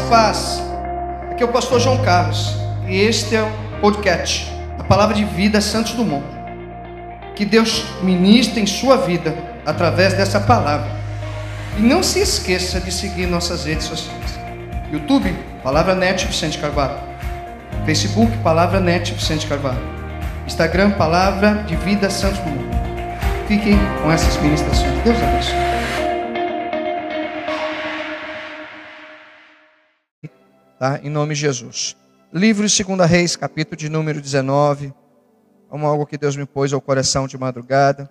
Paz. Aqui é o pastor João Carlos. E este é o podcast, a palavra de vida Santos Dumont. Que Deus ministre em sua vida através dessa palavra. E não se esqueça de seguir nossas redes sociais. YouTube, Palavra Net Vicente Carvalho. Facebook, Palavra Net Vicente Carvalho. Instagram, Palavra de Vida Santos Dumont. Fiquem com essas ministrações. Deus abençoe. Tá? Em nome de Jesus. Livro de 2 Reis, capítulo de número 19. Como algo que Deus me pôs ao coração de madrugada.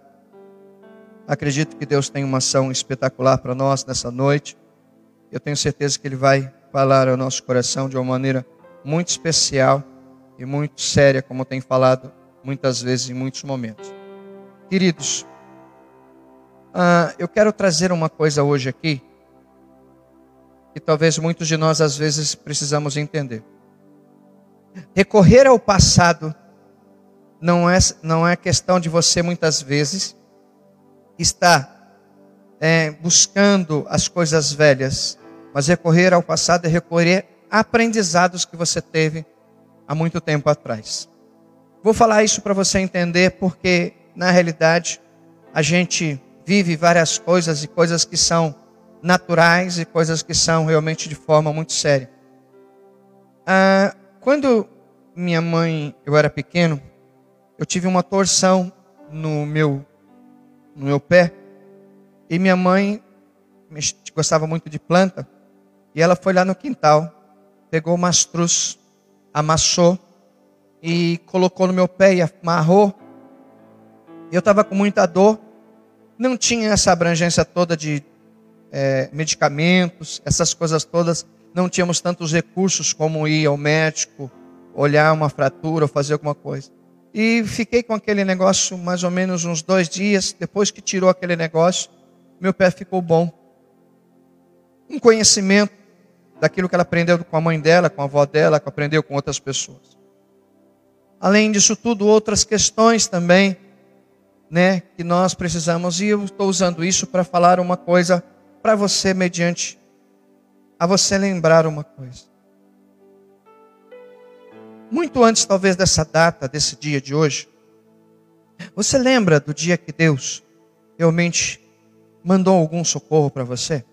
Acredito que Deus tem uma ação espetacular para nós nessa noite. Eu tenho certeza que Ele vai falar ao nosso coração de uma maneira muito especial e muito séria, como tem falado muitas vezes em muitos momentos. Queridos, uh, eu quero trazer uma coisa hoje aqui que talvez muitos de nós às vezes precisamos entender. Recorrer ao passado não é, não é questão de você muitas vezes estar é, buscando as coisas velhas, mas recorrer ao passado é recorrer a aprendizados que você teve há muito tempo atrás. Vou falar isso para você entender, porque na realidade a gente vive várias coisas e coisas que são naturais e coisas que são realmente de forma muito séria. Ah, quando minha mãe, eu era pequeno, eu tive uma torção no meu, no meu pé e minha mãe gostava muito de planta e ela foi lá no quintal, pegou o mastruz, amassou e colocou no meu pé e amarrou. Eu estava com muita dor, não tinha essa abrangência toda de é, medicamentos, essas coisas todas, não tínhamos tantos recursos como ir ao médico, olhar uma fratura ou fazer alguma coisa. E fiquei com aquele negócio mais ou menos uns dois dias. Depois que tirou aquele negócio, meu pé ficou bom. Um conhecimento daquilo que ela aprendeu com a mãe dela, com a avó dela, que aprendeu com outras pessoas. Além disso tudo, outras questões também, né, que nós precisamos. E eu estou usando isso para falar uma coisa para você mediante a você lembrar uma coisa. Muito antes, talvez, dessa data, desse dia de hoje, você lembra do dia que Deus realmente mandou algum socorro para você?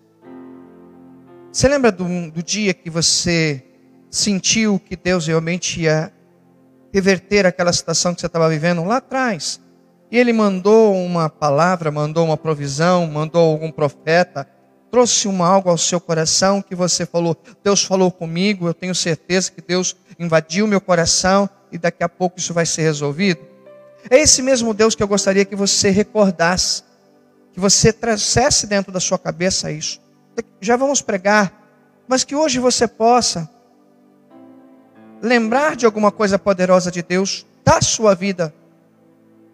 Você lembra do, do dia que você sentiu que Deus realmente ia reverter aquela situação que você estava vivendo lá atrás? E Ele mandou uma palavra, mandou uma provisão, mandou algum profeta, trouxe uma algo ao seu coração que você falou, Deus falou comigo, eu tenho certeza que Deus invadiu meu coração e daqui a pouco isso vai ser resolvido? É esse mesmo Deus que eu gostaria que você recordasse, que você trouxesse dentro da sua cabeça isso. Já vamos pregar, mas que hoje você possa lembrar de alguma coisa poderosa de Deus da sua vida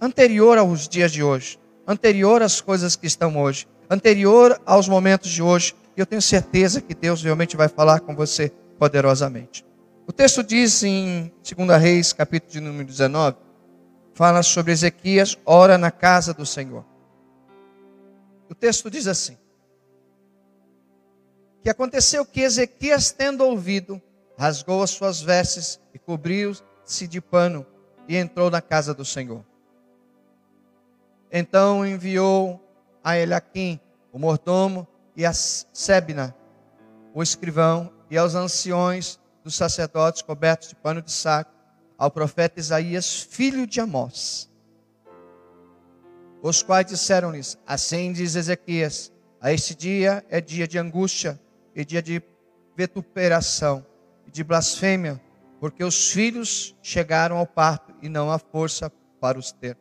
anterior aos dias de hoje, anterior às coisas que estão hoje anterior aos momentos de hoje. E eu tenho certeza que Deus realmente vai falar com você poderosamente. O texto diz em 2 Reis, capítulo de número 19, fala sobre Ezequias, ora na casa do Senhor. O texto diz assim: Que aconteceu que Ezequias, tendo ouvido, rasgou as suas vestes e cobriu-se de pano e entrou na casa do Senhor. Então enviou a Eliakim, o mordomo, e a Sebna, o escrivão, e aos anciões dos sacerdotes cobertos de pano de saco, ao profeta Isaías, filho de Amós. Os quais disseram-lhes: Assim diz Ezequias: A este dia é dia de angústia e dia de vituperação e de blasfêmia, porque os filhos chegaram ao parto e não há força para os ter.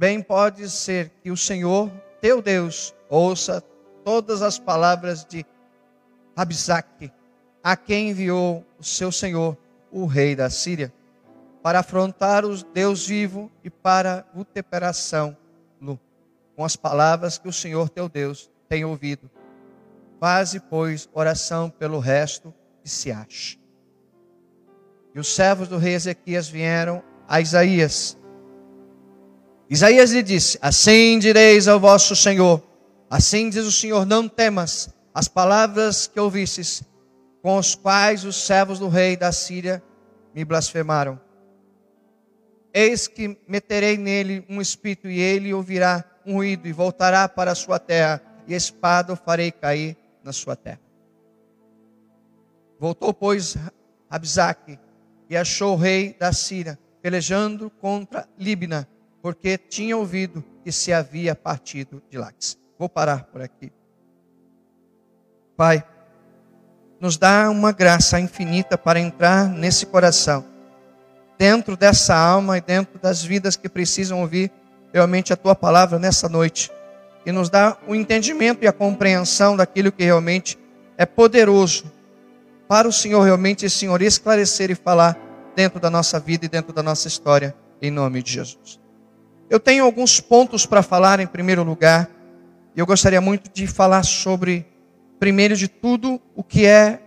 Bem pode ser que o Senhor, teu Deus, ouça todas as palavras de Absaque, a quem enviou o seu Senhor, o rei da Síria, para afrontar o Deus vivo e para vituperação com as palavras que o Senhor teu Deus tem ouvido. Faze, pois, oração pelo resto que se acha. E os servos do rei Ezequias vieram a Isaías, Isaías lhe disse: Assim direis ao vosso Senhor, assim diz o Senhor: Não temas, as palavras que ouvistes, com os quais os servos do rei da Síria me blasfemaram. Eis que meterei nele um espírito, e ele ouvirá um ruído, e voltará para a sua terra, e espada o farei cair na sua terra. Voltou, pois, Abzaque, e achou o rei da Síria, pelejando contra Libna, porque tinha ouvido que se havia partido de Lax. Vou parar por aqui. Pai, nos dá uma graça infinita para entrar nesse coração, dentro dessa alma e dentro das vidas que precisam ouvir realmente a tua palavra nessa noite. E nos dá o entendimento e a compreensão daquilo que realmente é poderoso para o Senhor realmente, Senhor, esclarecer e falar dentro da nossa vida e dentro da nossa história, em nome de Jesus. Eu tenho alguns pontos para falar em primeiro lugar, e eu gostaria muito de falar sobre primeiro de tudo, o que é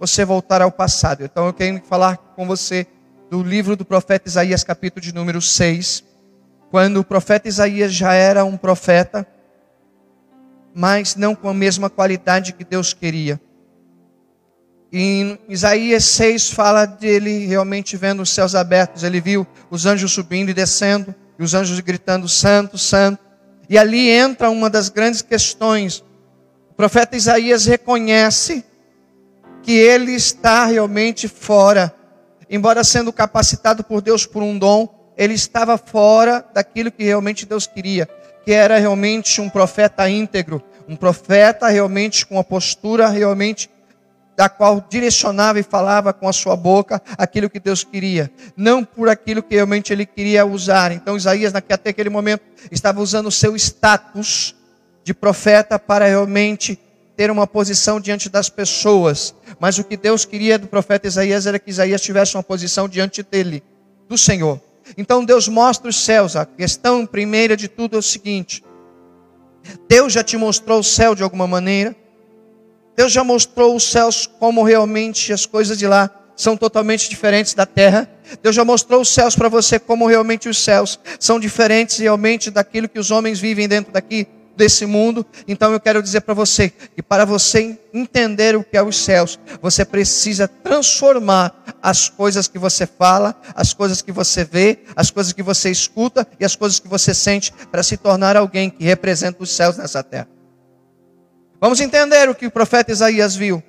você voltar ao passado. Então eu quero falar com você do livro do profeta Isaías, capítulo de número 6, quando o profeta Isaías já era um profeta, mas não com a mesma qualidade que Deus queria. Em Isaías 6 fala dele realmente vendo os céus abertos, ele viu os anjos subindo e descendo, e os anjos gritando: Santo, Santo. E ali entra uma das grandes questões o profeta Isaías reconhece que ele está realmente fora, embora sendo capacitado por Deus por um dom, ele estava fora daquilo que realmente Deus queria, que era realmente um profeta íntegro, um profeta realmente com a postura realmente da qual direcionava e falava com a sua boca aquilo que Deus queria, não por aquilo que realmente ele queria usar. Então Isaías, até aquele momento, estava usando o seu status de profeta para realmente ter uma posição diante das pessoas. Mas o que Deus queria do profeta Isaías era que Isaías tivesse uma posição diante dele, do Senhor. Então Deus mostra os céus. A questão primeira de tudo é o seguinte: Deus já te mostrou o céu de alguma maneira. Deus já mostrou os céus como realmente as coisas de lá são totalmente diferentes da terra. Deus já mostrou os céus para você como realmente os céus são diferentes realmente daquilo que os homens vivem dentro daqui desse mundo. Então eu quero dizer para você que para você entender o que é os céus, você precisa transformar as coisas que você fala, as coisas que você vê, as coisas que você escuta e as coisas que você sente para se tornar alguém que representa os céus nessa terra. Vamos entender o que o profeta Isaías viu.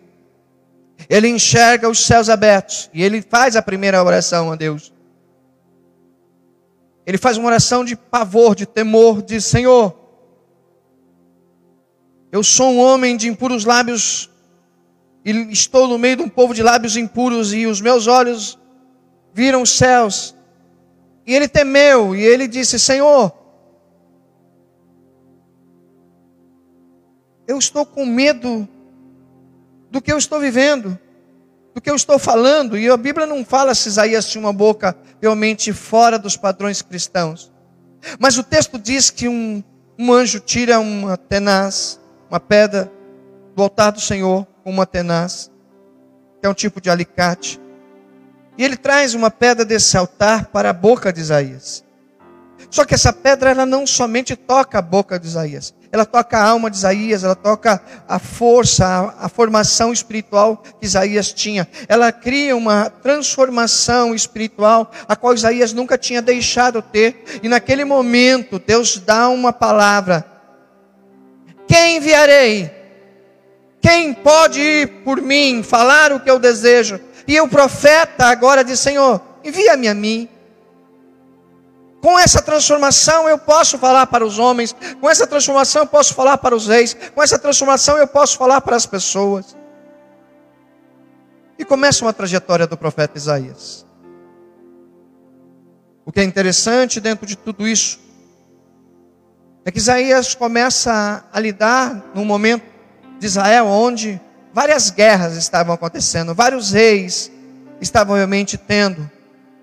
Ele enxerga os céus abertos e ele faz a primeira oração a Deus. Ele faz uma oração de pavor, de temor, de Senhor, eu sou um homem de impuros lábios e estou no meio de um povo de lábios impuros e os meus olhos viram os céus. E ele temeu e ele disse: Senhor, eu estou com medo do que eu estou vivendo, do que eu estou falando. E a Bíblia não fala se Isaías tinha uma boca realmente fora dos padrões cristãos. Mas o texto diz que um, um anjo tira uma tenaz uma pedra do altar do Senhor com uma tenaz, que é um tipo de alicate. E ele traz uma pedra desse altar para a boca de Isaías. Só que essa pedra ela não somente toca a boca de Isaías, ela toca a alma de Isaías, ela toca a força, a, a, formação espiritual que Isaías tinha. Ela cria uma transformação espiritual a qual Isaías nunca tinha deixado ter. E naquele momento Deus dá uma palavra quem enviarei? Quem pode ir por mim, falar o que eu desejo? E o profeta agora diz: Senhor, envia-me a mim. Com essa transformação eu posso falar para os homens, com essa transformação eu posso falar para os reis, com essa transformação eu posso falar para as pessoas. E começa uma trajetória do profeta Isaías. O que é interessante dentro de tudo isso é que Isaías começa a lidar num momento de Israel onde várias guerras estavam acontecendo, vários reis estavam realmente tendo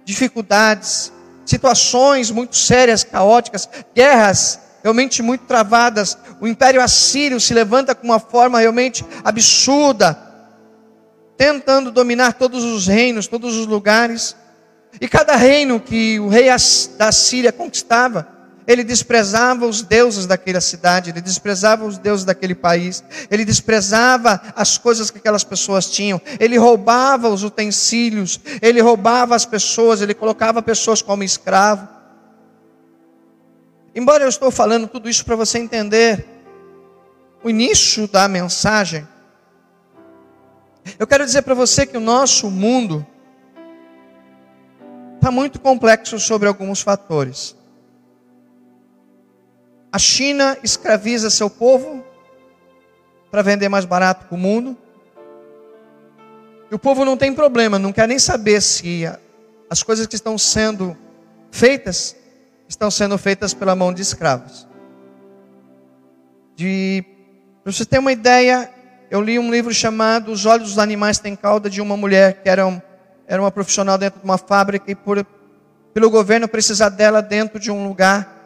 dificuldades, situações muito sérias, caóticas, guerras realmente muito travadas. O Império Assírio se levanta com uma forma realmente absurda, tentando dominar todos os reinos, todos os lugares. E cada reino que o rei da Síria conquistava, Ele desprezava os deuses daquela cidade, ele desprezava os deuses daquele país, ele desprezava as coisas que aquelas pessoas tinham, ele roubava os utensílios, ele roubava as pessoas, ele colocava pessoas como escravo. Embora eu estou falando tudo isso para você entender o início da mensagem, eu quero dizer para você que o nosso mundo está muito complexo sobre alguns fatores. A China escraviza seu povo para vender mais barato para o mundo. E o povo não tem problema, não quer nem saber se as coisas que estão sendo feitas estão sendo feitas pela mão de escravos. De, para você ter uma ideia, eu li um livro chamado Os Olhos dos Animais Têm Cauda, de uma mulher que era, um, era uma profissional dentro de uma fábrica e por, pelo governo precisar dela dentro de um lugar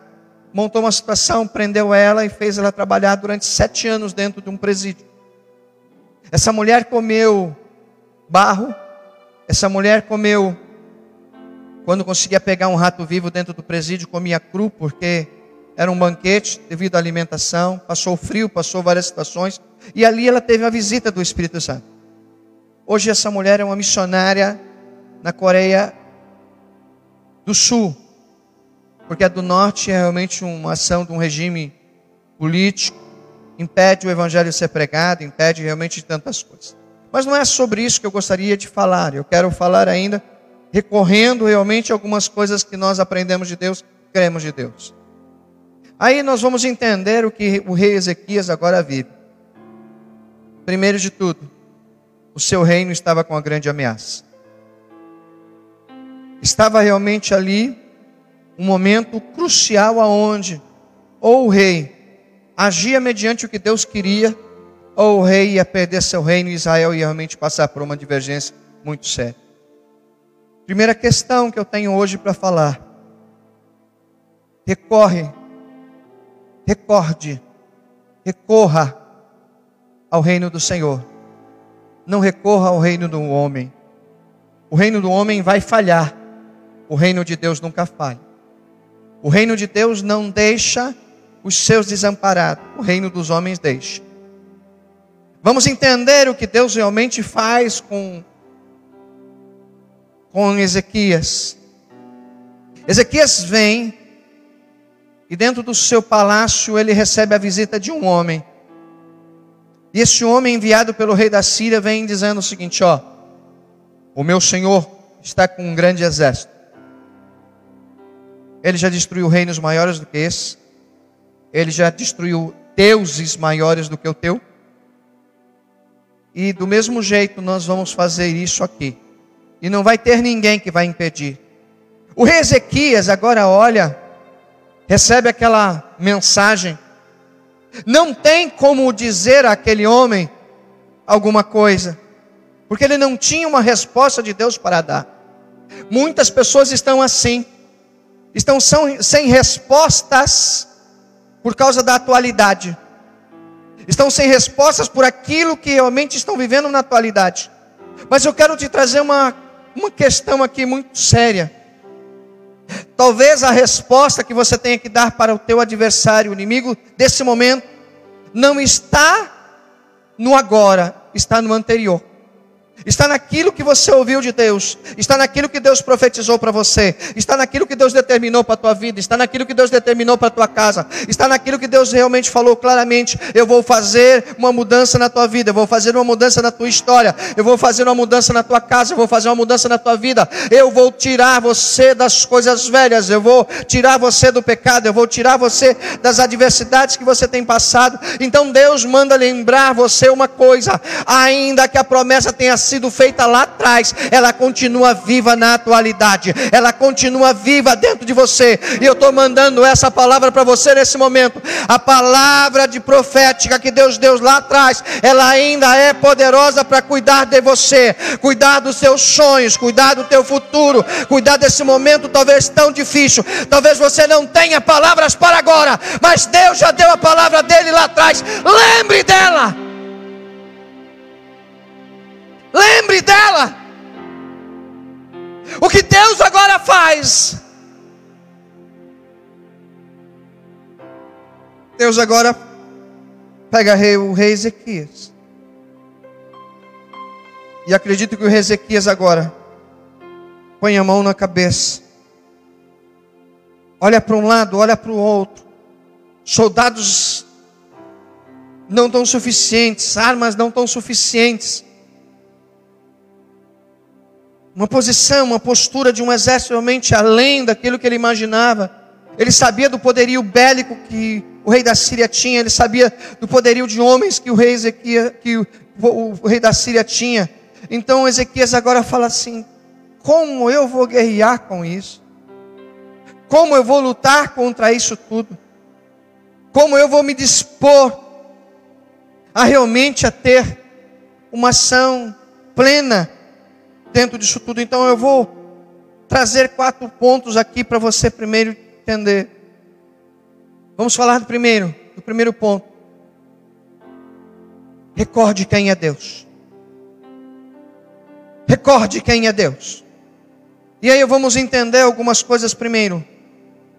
montou uma situação, prendeu ela e fez ela trabalhar durante sete anos dentro de um presídio. Essa mulher comeu barro, essa mulher comeu, quando conseguia pegar um rato vivo dentro do presídio, comia cru, porque era um banquete devido à alimentação, passou frio, passou várias situações, e ali ela teve a visita do Espírito Santo. Hoje essa mulher é uma missionária na Coreia do Sul, porque a do norte é realmente uma ação de um regime político, impede o evangelho ser pregado, impede realmente tantas coisas. Mas não é sobre isso que eu gostaria de falar. Eu quero falar ainda recorrendo realmente a algumas coisas que nós aprendemos de Deus, cremos de Deus. Aí nós vamos entender o que o rei Ezequias agora vive. Primeiro de tudo, o seu reino estava com uma grande ameaça. Estava realmente ali um momento crucial aonde ou o rei agia mediante o que Deus queria, ou o rei ia perder seu reino e Israel ia realmente passar por uma divergência muito séria. Primeira questão que eu tenho hoje para falar. Recorre, recorde, recorra ao reino do Senhor. Não recorra ao reino do homem. O reino do homem vai falhar. O reino de Deus nunca falha. O reino de Deus não deixa os seus desamparados, o reino dos homens deixa. Vamos entender o que Deus realmente faz com, com Ezequias. Ezequias vem e dentro do seu palácio ele recebe a visita de um homem. E esse homem enviado pelo rei da Síria vem dizendo o seguinte: ó, o meu senhor está com um grande exército. Ele já destruiu reinos maiores do que esse. Ele já destruiu deuses maiores do que o teu. E do mesmo jeito nós vamos fazer isso aqui. E não vai ter ninguém que vai impedir. O rei Ezequias agora olha, recebe aquela mensagem. Não tem como dizer àquele homem alguma coisa, porque ele não tinha uma resposta de Deus para dar. Muitas pessoas estão assim estão sem respostas por causa da atualidade. Estão sem respostas por aquilo que realmente estão vivendo na atualidade. Mas eu quero te trazer uma, uma questão aqui muito séria. Talvez a resposta que você tenha que dar para o teu adversário, o inimigo desse momento, não está no agora, está no anterior está naquilo que você ouviu de Deus, está naquilo que Deus profetizou para você, está naquilo que Deus determinou para a tua vida, está naquilo que Deus determinou para a tua casa, está naquilo que Deus realmente falou claramente: eu vou fazer uma mudança na tua vida, eu vou fazer uma mudança na tua história, eu vou fazer uma mudança na tua casa, eu vou fazer uma mudança na tua vida, eu vou tirar você das coisas velhas, eu vou tirar você do pecado, eu vou tirar você das adversidades que você tem passado. Então Deus manda lembrar você uma coisa, ainda que a promessa tenha sido feita lá atrás, ela continua viva na atualidade, ela continua viva dentro de você. E eu estou mandando essa palavra para você nesse momento. A palavra de profética que Deus deu lá atrás, ela ainda é poderosa para cuidar de você, cuidar dos seus sonhos, cuidar do teu futuro, cuidar desse momento talvez tão difícil. Talvez você não tenha palavras para agora, mas Deus já deu a palavra dele lá atrás. Lembre dela. Lembre dela. O que Deus agora faz Deus agora pega o rei Ezequias. E acredito que o rei Ezequias agora põe a mão na cabeça. Olha para um lado, olha para o outro. Soldados não tão suficientes, armas não tão suficientes. Uma posição, uma postura de um exército realmente além daquilo que ele imaginava. Ele sabia do poderio bélico que o rei da Síria tinha, ele sabia do poderio de homens que o rei Ezequias, que o, o, o rei da Síria tinha. Então Ezequias agora fala assim: como eu vou guerrear com isso? Como eu vou lutar contra isso tudo? Como eu vou me dispor a realmente a ter uma ação plena dentro disso tudo? Então eu vou trazer quatro pontos aqui para você primeiro entender. Vamos falar do primeiro, do primeiro ponto. Recorde quem é Deus. Recorde quem é Deus. E aí vamos entender algumas coisas primeiro.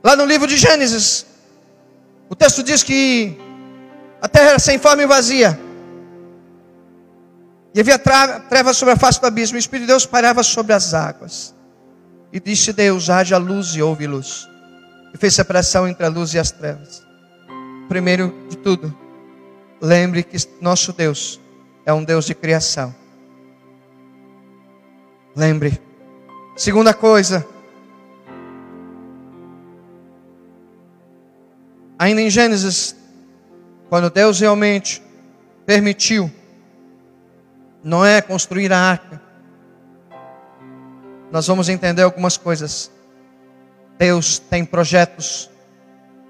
Lá no livro de Gênesis, o texto diz que a terra era sem forma e vazia. E havia trevas sobre a face do abismo. O Espírito de Deus parava sobre as águas. E disse Deus: haja luz e houve luz. E fez separação entre a luz e as trevas. Primeiro de tudo, lembre que nosso Deus é um Deus de criação. Lembre. Segunda coisa. Ainda em Gênesis, quando Deus realmente permitiu Noé construir a arca, nós vamos entender algumas coisas. Deus tem projetos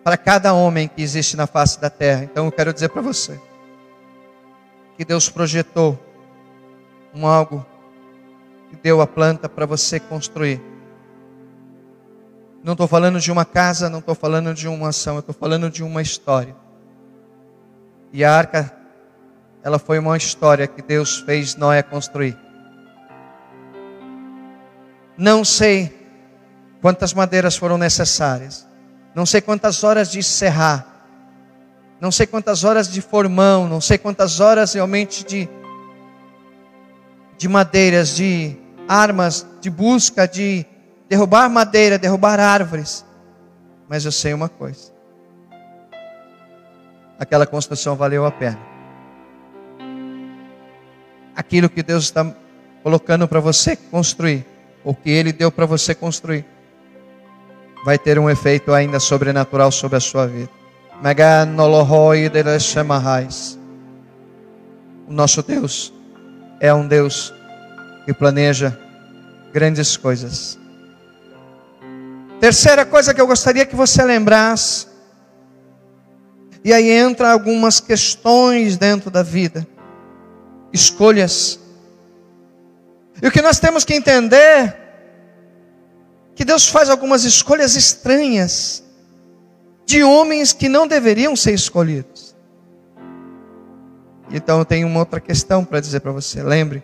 para cada homem que existe na face da terra. Então eu quero dizer para você que Deus projetou um algo e deu a planta para você construir. Não estou falando de uma casa, não estou falando de uma ação, eu estou falando de uma história. E a arca, ela foi uma história que Deus fez Noé construir. Não sei quantas madeiras foram necessárias, não sei quantas horas de serrar, não sei quantas horas de formão, não sei quantas horas realmente de, de madeiras, de armas de busca de derrubar madeira, derrubar árvores. Mas eu sei uma coisa: aquela construção valeu a pena. Aquilo que Deus está colocando para você construir, o que Ele deu para você construir, vai ter um efeito ainda sobrenatural sobre a sua vida. O nosso Deus é um Deus e planeja grandes coisas. Terceira coisa que eu gostaria que você lembrasse, e aí entra algumas questões dentro da vida, escolhas. E o que nós temos que entender que Deus faz algumas escolhas estranhas de homens que não deveriam ser escolhidos. Então eu tenho uma outra questão para dizer para você. Lembre,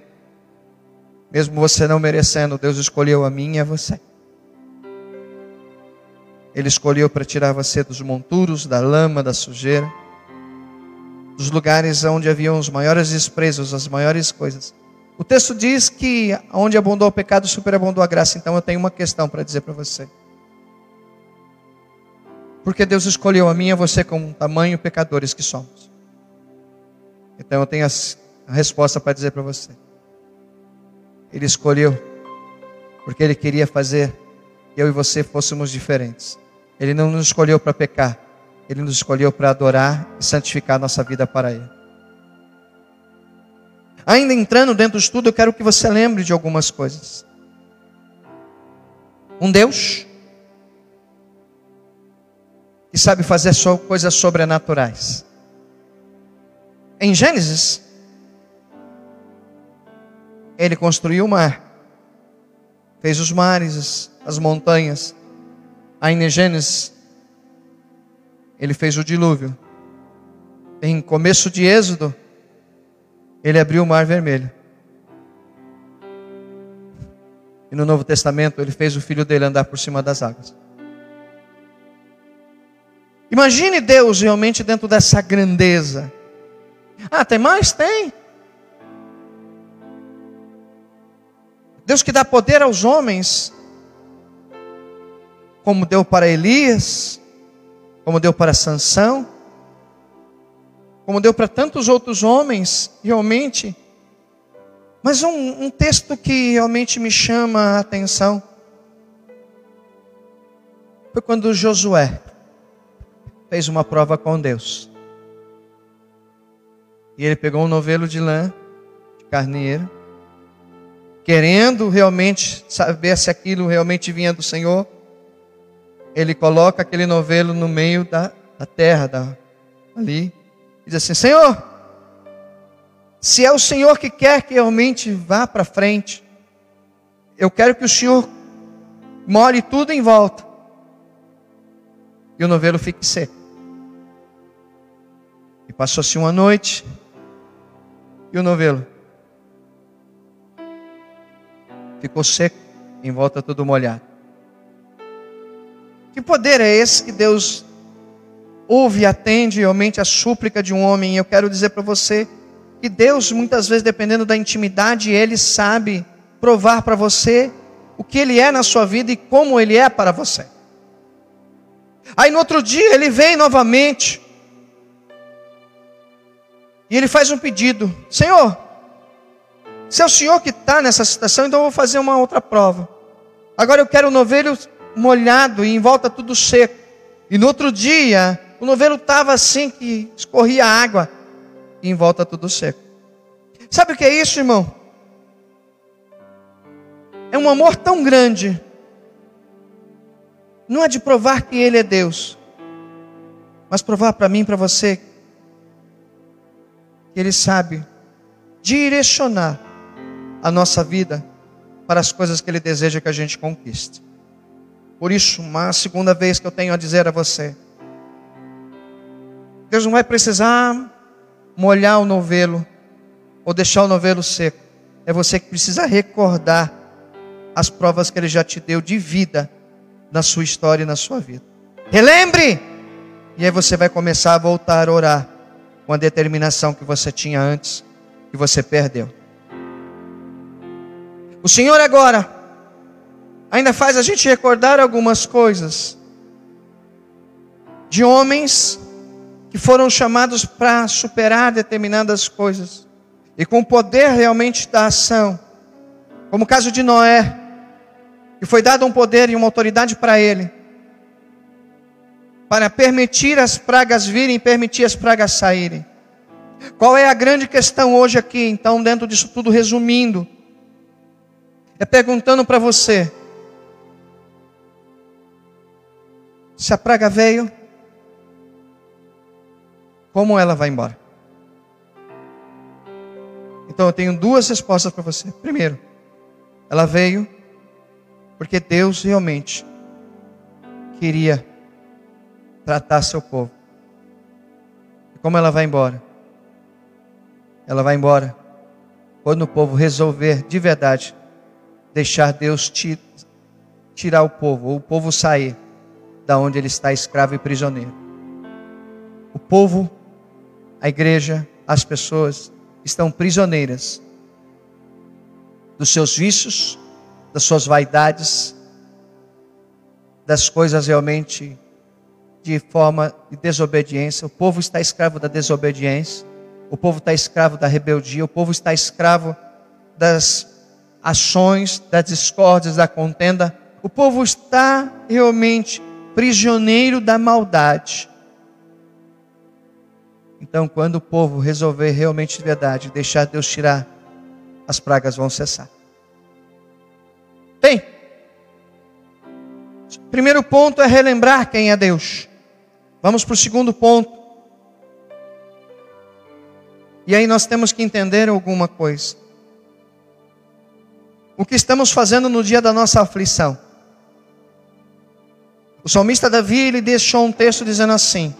mesmo você não merecendo, Deus escolheu a mim e a você. Ele escolheu para tirar você dos monturos, da lama, da sujeira, dos lugares onde haviam os maiores desprezos, as maiores coisas. O texto diz que onde abundou o pecado, superabundou a graça. Então eu tenho uma questão para dizer para você. Porque Deus escolheu a mim e a você como tamanho pecadores que somos. Então eu tenho a resposta para dizer para você. Ele escolheu, porque Ele queria fazer que eu e você fôssemos diferentes. Ele não nos escolheu para pecar, Ele nos escolheu para adorar e santificar nossa vida para Ele. Ainda entrando dentro do estudo, eu quero que você lembre de algumas coisas. Um Deus que sabe fazer coisas sobrenaturais. Em Gênesis, ele construiu o mar, fez os mares, as montanhas. Aí em Gênesis, ele fez o dilúvio. Em começo de Êxodo, ele abriu o mar vermelho. E no Novo Testamento, ele fez o filho dele andar por cima das águas. Imagine Deus realmente dentro dessa grandeza. Ah, tem mais? Tem. Deus que dá poder aos homens, como deu para Elias, como deu para Sansão, como deu para tantos outros homens, realmente. Mas um, um texto que realmente me chama a atenção foi quando Josué fez uma prova com Deus. E ele pegou um novelo de lã, de carneiro, querendo realmente saber se aquilo realmente vinha do Senhor. Ele coloca aquele novelo no meio da, da terra, da, ali, e diz assim: Senhor, se é o Senhor que quer que realmente vá para frente, eu quero que o Senhor more tudo em volta e o novelo fique seco. E passou-se uma noite e o novelo ficou seco, em volta tudo molhado. Que poder é esse que Deus ouve e atende realmente a súplica de um homem? Eu quero dizer para você que Deus, muitas vezes, dependendo da intimidade, Ele sabe provar para você o que Ele é na sua vida e como Ele é para você. Aí no outro dia ele vem novamente. E ele faz um pedido: Senhor, se é o Senhor que está nessa situação, então eu vou fazer uma outra prova. Agora eu quero o novelo molhado e em volta tudo seco. E no outro dia, o novelo estava assim que escorria água e em volta tudo seco. Sabe o que é isso, irmão? É um amor tão grande não é de provar que Ele é Deus, mas provar para mim para você que Ele sabe direcionar a nossa vida para as coisas que Ele deseja que a gente conquiste. Por isso, uma segunda vez que eu tenho a dizer a você: Deus não vai precisar molhar o novelo ou deixar o novelo seco. É você que precisa recordar as provas que Ele já te deu de vida na sua história e na sua vida. Relembre! E aí você vai começar a voltar a orar com a determinação que você tinha antes, que você perdeu. O Senhor agora ainda faz a gente recordar algumas coisas de homens que foram chamados para superar determinadas coisas e com o poder realmente da ação, como o caso de Noé, e foi dado um poder e uma autoridade para ele, para permitir as pragas virem permitir as pragas saírem. Qual é a grande questão hoje aqui, então, dentro disso tudo, resumindo? É perguntando para você: se a praga veio, como ela vai embora? Então eu tenho duas respostas para você. Primeiro, ela veio porque Deus realmente queria tratar seu povo. E como ela vai embora? Ela vai embora quando o povo resolver de verdade deixar Deus tirar o povo, ou o povo sair da onde ele está escravo e prisioneiro. O povo, a igreja, as pessoas estão prisioneiras dos seus vícios, das suas vaidades, das coisas realmente de forma de desobediência. O povo está escravo da desobediência, o povo está escravo da rebeldia, o povo está escravo das ações, das discórdias, da contenda. O povo está realmente prisioneiro da maldade. Então, quando o povo resolver realmente de verdade deixar Deus tirar, as pragas vão cessar. Bem, primeiro ponto é relembrar quem é Deus. Vamos para o segundo ponto. E aí nós temos que entender alguma coisa. O que estamos fazendo no dia da nossa aflição? O salmista Davi ele deixou um texto dizendo assim: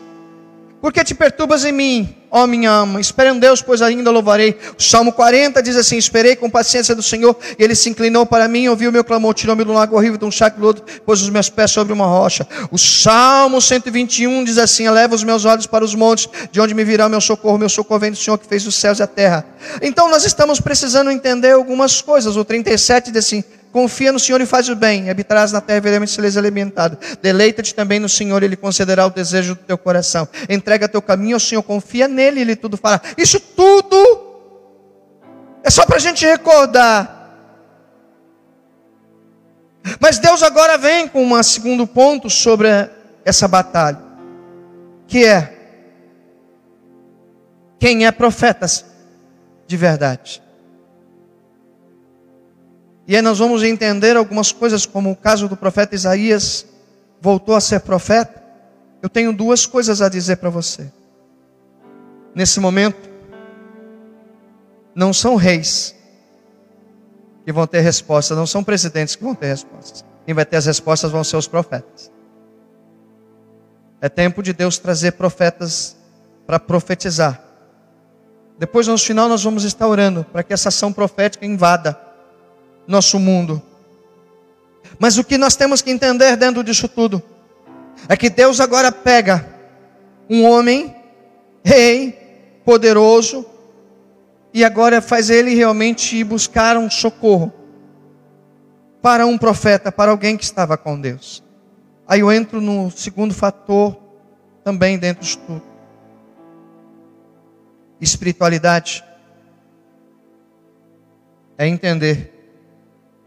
Por que te perturbas em mim, ó minha alma? Espere em Deus, pois ainda louvarei. O Salmo 40 diz assim: Esperei com paciência do Senhor, e ele se inclinou para mim, ouviu o meu clamor, tirou-me do lago horrível de um chaco lodo, pôs os meus pés sobre uma rocha. O Salmo 121 diz assim: Eleva os meus olhos para os montes, de onde me virá o meu socorro, meu socorro vem do Senhor que fez os céus e a terra. Então nós estamos precisando entender algumas coisas. O 37 diz assim: Confia no Senhor e faz o bem, habitarás na terra e veremos se lhes alimentado. Deleita-te também no Senhor, Ele concederá o desejo do teu coração. Entrega teu caminho ao Senhor, confia nele, Ele tudo fará. Isso tudo é só para a gente recordar. Mas Deus agora vem com um segundo ponto sobre essa batalha, que é quem é profetas de verdade. E aí nós vamos entender algumas coisas, como o caso do profeta Isaías voltou a ser profeta. Eu tenho duas coisas a dizer para você. Nesse momento, não são reis que vão ter respostas, não são presidentes que vão ter respostas. Quem vai ter as respostas vão ser os profetas. É tempo de Deus trazer profetas para profetizar. Depois, no final, nós vamos estar orando para que essa ação profética invada nosso mundo. Mas o que nós temos que entender dentro disso tudo é que Deus agora pega um homem, rei, poderoso, e agora faz ele realmente ir buscar um socorro para um profeta, para alguém que estava com Deus. Aí eu entro no segundo fator também dentro disso tudo. Espiritualidade é entender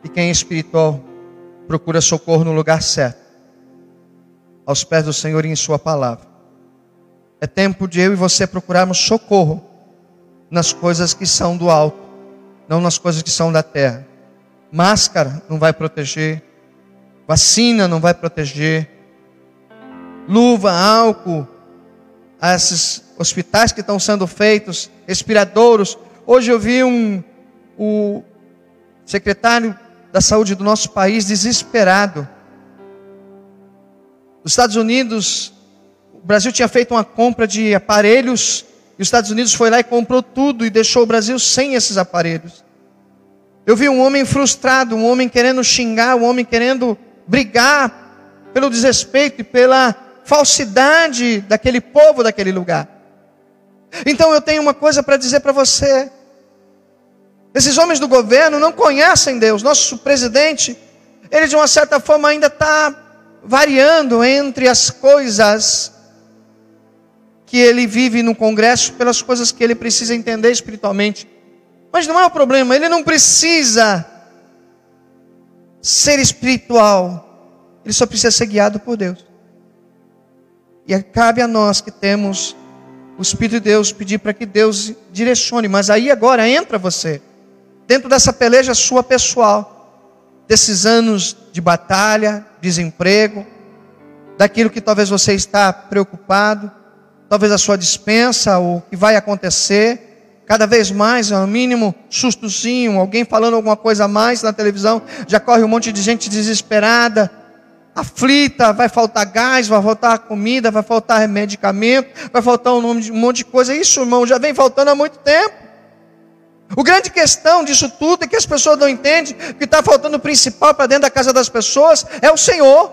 e quem é espiritual procura socorro no lugar certo, aos pés do Senhor e em Sua palavra. É tempo de eu e você procurarmos socorro nas coisas que são do alto, não nas coisas que são da terra. Máscara não vai proteger, vacina não vai proteger, luva, álcool, esses hospitais que estão sendo feitos, respiradouros. Hoje eu vi um, o secretário da saúde do nosso país desesperado. Os Estados Unidos, o Brasil tinha feito uma compra de aparelhos e os Estados Unidos foi lá e comprou tudo e deixou o Brasil sem esses aparelhos. Eu vi um homem frustrado, um homem querendo xingar, um homem querendo brigar pelo desrespeito e pela falsidade daquele povo daquele lugar. Então eu tenho uma coisa para dizer para você. Esses homens do governo não conhecem Deus. Nosso presidente, ele de uma certa forma ainda está variando entre as coisas que ele vive no Congresso pelas coisas que ele precisa entender espiritualmente. Mas não é o problema, ele não precisa ser espiritual, ele só precisa ser guiado por Deus. E cabe a nós que temos o Espírito de Deus pedir para que Deus direcione, mas aí agora entra você dentro dessa peleja sua pessoal, desses anos de batalha, desemprego, daquilo que talvez você está preocupado, talvez a sua dispensa, o que vai acontecer, cada vez mais, é um mínimo sustozinho, alguém falando alguma coisa a mais na televisão, já corre um monte de gente desesperada, aflita, vai faltar gás, vai faltar comida, vai faltar medicamento, vai faltar um monte de coisa. Isso, irmão, já vem faltando há muito tempo. O grande questão disso tudo é que as pessoas não entendem que está faltando o principal para dentro da casa das pessoas é o Senhor.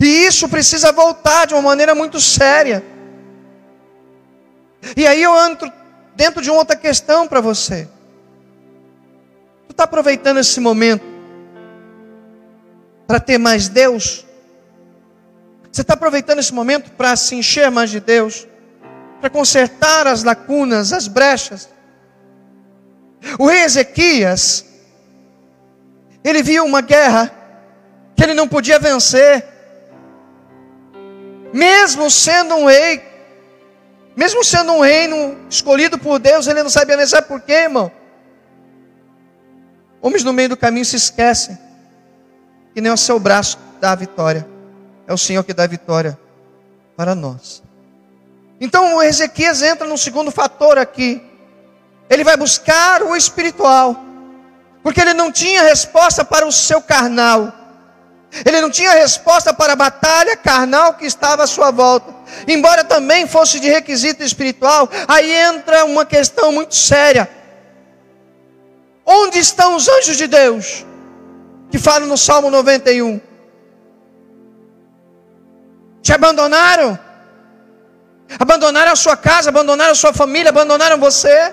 E isso precisa voltar de uma maneira muito séria. E aí eu entro dentro de uma outra questão para você. Tu está aproveitando esse momento para ter mais Deus? Você está aproveitando esse momento para se encher mais de Deus? Para consertar as lacunas, as brechas. O rei Ezequias, ele viu uma guerra que ele não podia vencer, mesmo sendo um rei, mesmo sendo um reino escolhido por Deus, ele não sabia nem sabe por quê, irmão. Homens no meio do caminho se esquecem que nem o seu braço dá a vitória, é o Senhor que dá a vitória para nós. Então o Ezequias entra no segundo fator aqui. Ele vai buscar o espiritual, porque ele não tinha resposta para o seu carnal. Ele não tinha resposta para a batalha carnal que estava à sua volta. embora também fosse de requisito espiritual, aí entra uma questão muito séria. Onde estão os anjos de Deus? Que falam no Salmo 91. Te abandonaram? Abandonaram a sua casa, abandonaram a sua família, abandonaram você?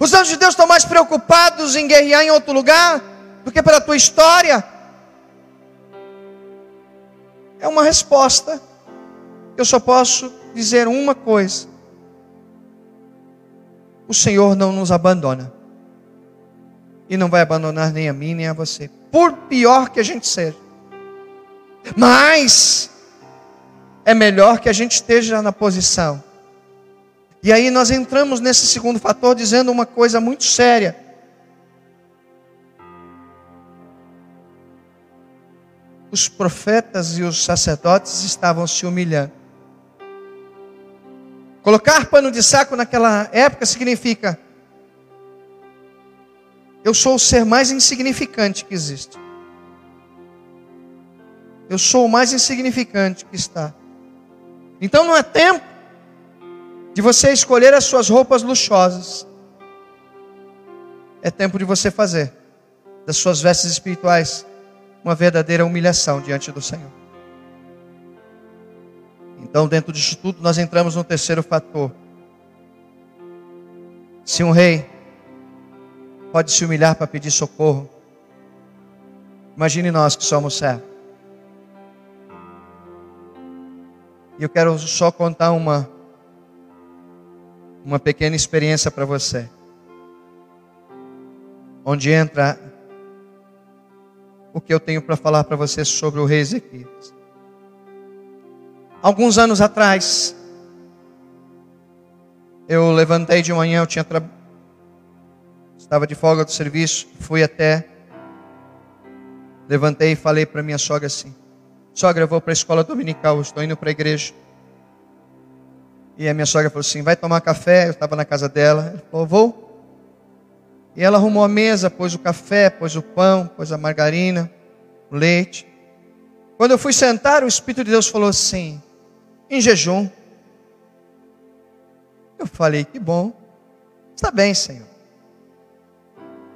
Os anjos de Deus estão mais preocupados em guerrear em outro lugar do que pela tua história? É uma resposta. Eu só posso dizer uma coisa: o Senhor não nos abandona. E não vai abandonar nem a mim, nem a você. Por pior que a gente seja. Mas é melhor que a gente esteja na posição. E aí nós entramos nesse segundo fator dizendo uma coisa muito séria. Os profetas e os sacerdotes estavam se humilhando. Colocar pano de saco naquela época significa eu sou o ser mais insignificante que existe. Eu sou o mais insignificante que está. Então não é tempo de você escolher as suas roupas luxuosas. É tempo de você fazer das suas vestes espirituais uma verdadeira humilhação diante do Senhor. Então, dentro disso tudo, nós entramos no terceiro fator. Se um rei pode se humilhar para pedir socorro, imagine nós que somos servos. E eu quero só contar uma uma pequena experiência para você. Onde entra o que eu tenho para falar para você sobre o rei Ezequias. Alguns anos atrás, eu levantei de manhã, eu tinha tra... estava de folga do serviço, fui até levantei e falei para minha sogra assim: "Sogra, eu vou para a escola dominical, estou indo para a igreja. E a minha sogra falou assim: vai tomar café? Eu estava na casa dela. Ela falou: vou. E ela arrumou a mesa, pôs o café, pôs o pão, pôs a margarina, o leite. Quando eu fui sentar, o Espírito de Deus falou assim: em jejum. Eu falei: que bom. Está bem, Senhor.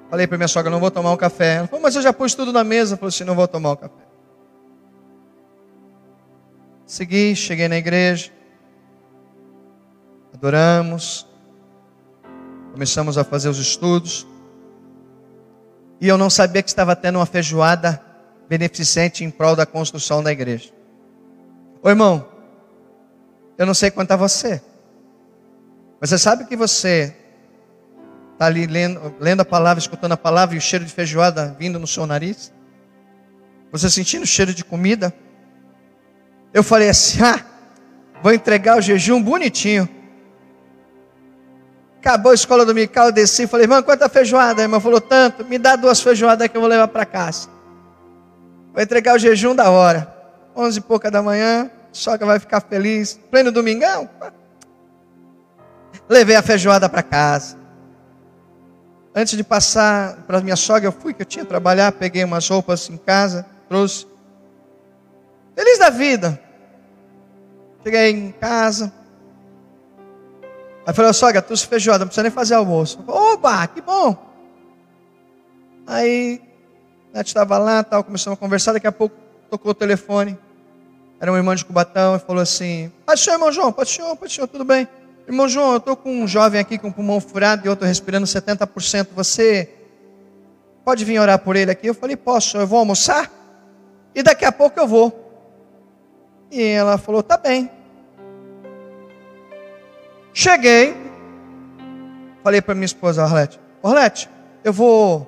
Falei para minha sogra: não vou tomar um café. Ela falou: mas eu já pus tudo na mesa. Falou assim: não vou tomar um café. Segui, cheguei na igreja adoramos, começamos a fazer os estudos, e eu não sabia que estava tendo uma feijoada beneficente em prol da construção da igreja. Ô irmão, eu não sei quanto a você, mas você sabe que você está ali lendo, lendo a palavra, escutando a palavra e o cheiro de feijoada vindo no seu nariz? Você sentindo o cheiro de comida? Eu falei assim: ah, vou entregar o jejum bonitinho. Acabou a escola dominical, eu desci, falei, irmão, quanta feijoada? A irmã falou, tanto, me dá duas feijoadas que eu vou levar para casa. Vou entregar o jejum da hora. Onze e pouca da manhã, sogra vai ficar feliz. Pleno domingão. Levei a feijoada para casa. Antes de passar para minha sogra, eu fui que eu tinha que trabalhar, peguei umas roupas em casa, trouxe. Feliz da vida. Cheguei em casa, Aí falou, sogra, trouxe feijoada, não precisa nem fazer almoço. Oba, que bom. Aí, gente estava lá, tal, começamos a conversar, daqui a pouco tocou o telefone. Era um irmão de Cubatão e falou assim, pode senhor, irmão João, pode senhor, pode senhor, tudo bem. Irmão João, eu estou com um jovem aqui com o pulmão furado e outro respirando 70%. Você pode vir orar por ele aqui? Eu falei, posso, eu vou almoçar? E daqui a pouco eu vou. E ela falou, tá bem. Cheguei, falei para minha esposa, Arlete, Arlete, eu vou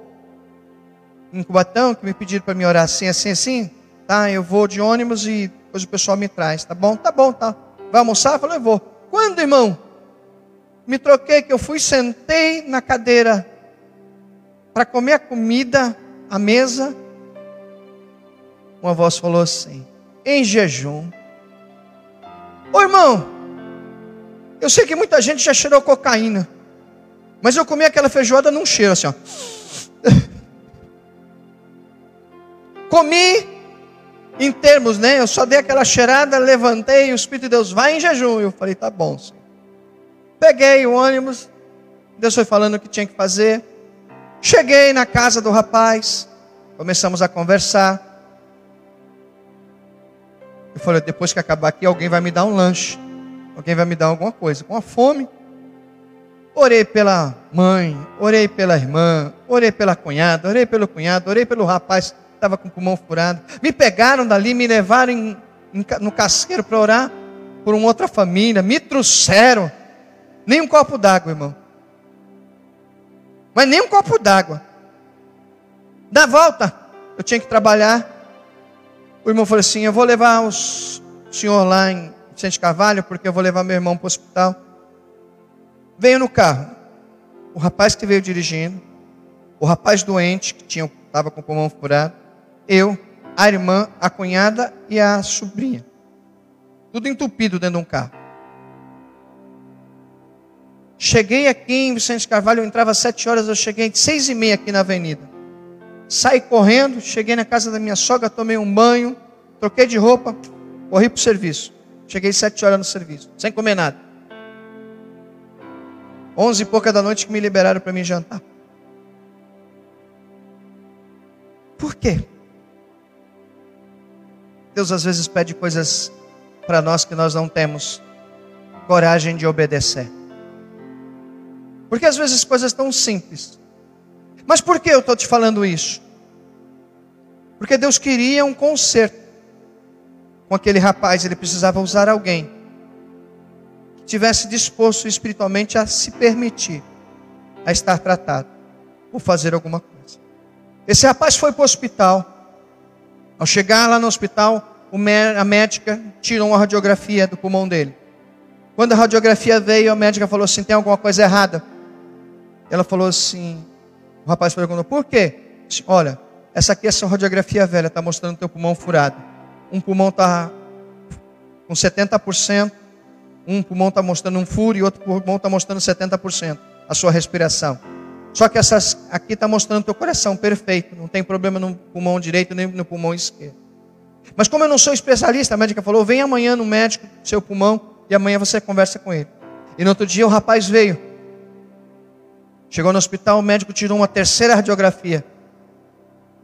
em Cubatão, que me pediram para me orar assim, assim, assim, tá? Eu vou de ônibus e depois o pessoal me traz, tá bom? Tá bom, tá. Vai almoçar? Eu falei, eu vou. Quando, irmão? Me troquei, que eu fui, sentei na cadeira para comer a comida, a mesa. Uma voz falou assim, em jejum. Ô irmão, eu sei que muita gente já cheirou cocaína. Mas eu comi aquela feijoada num cheiro assim, ó. Comi, em termos, né? Eu só dei aquela cheirada, levantei, o Espírito de Deus vai em jejum. Eu falei, tá bom, Senhor. Peguei o ônibus, Deus foi falando o que tinha que fazer. Cheguei na casa do rapaz, começamos a conversar. Eu falei, depois que acabar aqui, alguém vai me dar um lanche. Alguém vai me dar alguma coisa. Com a fome. Orei pela mãe, orei pela irmã, orei pela cunhada, orei pelo cunhado, orei pelo rapaz que estava com o pulmão furado. Me pegaram dali, me levaram em, em, no casqueiro para orar por uma outra família. Me trouxeram. Nem um copo d'água, irmão. Mas nem um copo d'água. Da volta, eu tinha que trabalhar. O irmão falou assim: Eu vou levar o senhor lá em Vicente Carvalho, porque eu vou levar meu irmão para o hospital. Veio no carro. O rapaz que veio dirigindo, o rapaz doente, que estava com o pulmão furado, eu, a irmã, a cunhada e a sobrinha. Tudo entupido dentro de um carro. Cheguei aqui em Vicente Carvalho, eu entrava às sete horas, eu cheguei às seis e meia aqui na avenida. Saí correndo, cheguei na casa da minha sogra, tomei um banho, troquei de roupa, corri para o serviço. Cheguei sete horas no serviço, sem comer nada. Onze e pouca da noite que me liberaram para mim jantar. Por quê? Deus às vezes pede coisas para nós que nós não temos coragem de obedecer. Porque às vezes coisas tão simples. Mas por que eu estou te falando isso? Porque Deus queria um conserto com aquele rapaz, ele precisava usar alguém que tivesse disposto espiritualmente a se permitir a estar tratado ou fazer alguma coisa. Esse rapaz foi para o hospital. Ao chegar lá no hospital, a médica tirou uma radiografia do pulmão dele. Quando a radiografia veio, a médica falou assim: tem alguma coisa errada? Ela falou assim: o rapaz perguntou, por quê? Olha, essa aqui é sua radiografia velha, está mostrando o teu pulmão furado um pulmão está com 70%, um pulmão está mostrando um furo e outro pulmão está mostrando 70% a sua respiração. Só que essas aqui está mostrando o teu coração perfeito, não tem problema no pulmão direito nem no pulmão esquerdo. Mas como eu não sou especialista, a médica falou: vem amanhã no médico do seu pulmão e amanhã você conversa com ele. E no outro dia o rapaz veio. Chegou no hospital, o médico tirou uma terceira radiografia.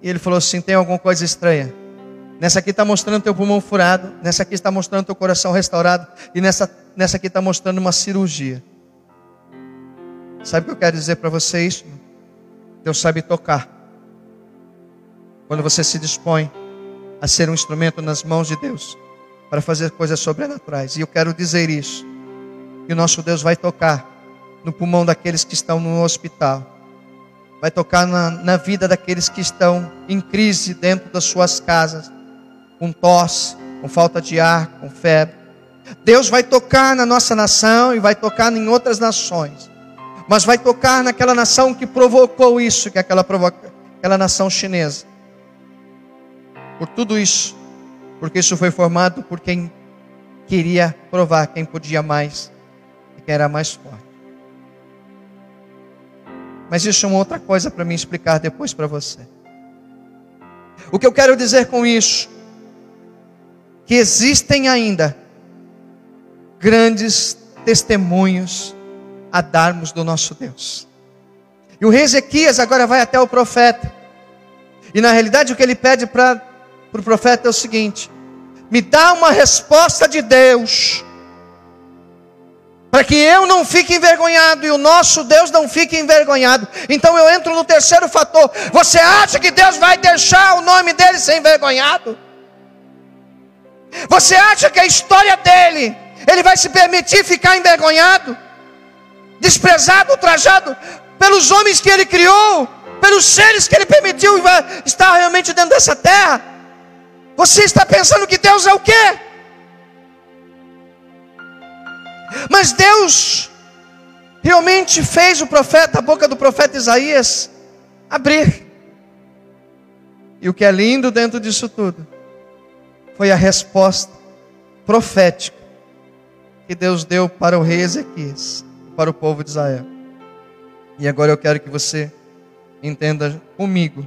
E ele falou assim: tem alguma coisa estranha. Nessa aqui está mostrando teu pulmão furado. Nessa aqui está mostrando teu coração restaurado. E nessa, nessa aqui está mostrando uma cirurgia. Sabe o que eu quero dizer para vocês? Deus sabe tocar. Quando você se dispõe a ser um instrumento nas mãos de Deus para fazer coisas sobrenaturais. E eu quero dizer isso. Que o nosso Deus vai tocar no pulmão daqueles que estão no hospital. Vai tocar na, na vida daqueles que estão em crise dentro das suas casas com tosse, com falta de ar, com febre. Deus vai tocar na nossa nação e vai tocar em outras nações. Mas vai tocar naquela nação que provocou isso, que é aquela, provoca, aquela nação chinesa. Por tudo isso, porque isso foi formado por quem queria provar quem podia mais e quem era mais forte. Mas isso é uma outra coisa para mim explicar depois para você. O que eu quero dizer com isso que existem ainda grandes testemunhos a darmos do nosso Deus. E o rei Ezequias agora vai até o profeta. E na realidade o que ele pede para o pro profeta é o seguinte: me dá uma resposta de Deus, para que eu não fique envergonhado e o nosso Deus não fique envergonhado. Então eu entro no terceiro fator: você acha que Deus vai deixar o nome dele ser envergonhado? Você acha que a história dele, ele vai se permitir ficar envergonhado, desprezado, ultrajado pelos homens que ele criou, pelos seres que ele permitiu estar realmente dentro dessa terra? Você está pensando que Deus é o quê? Mas Deus realmente fez o profeta, a boca do profeta Isaías, abrir. E o que é lindo dentro disso tudo foi a resposta profética que Deus deu para o rei Ezequias, para o povo de Israel. E agora eu quero que você entenda comigo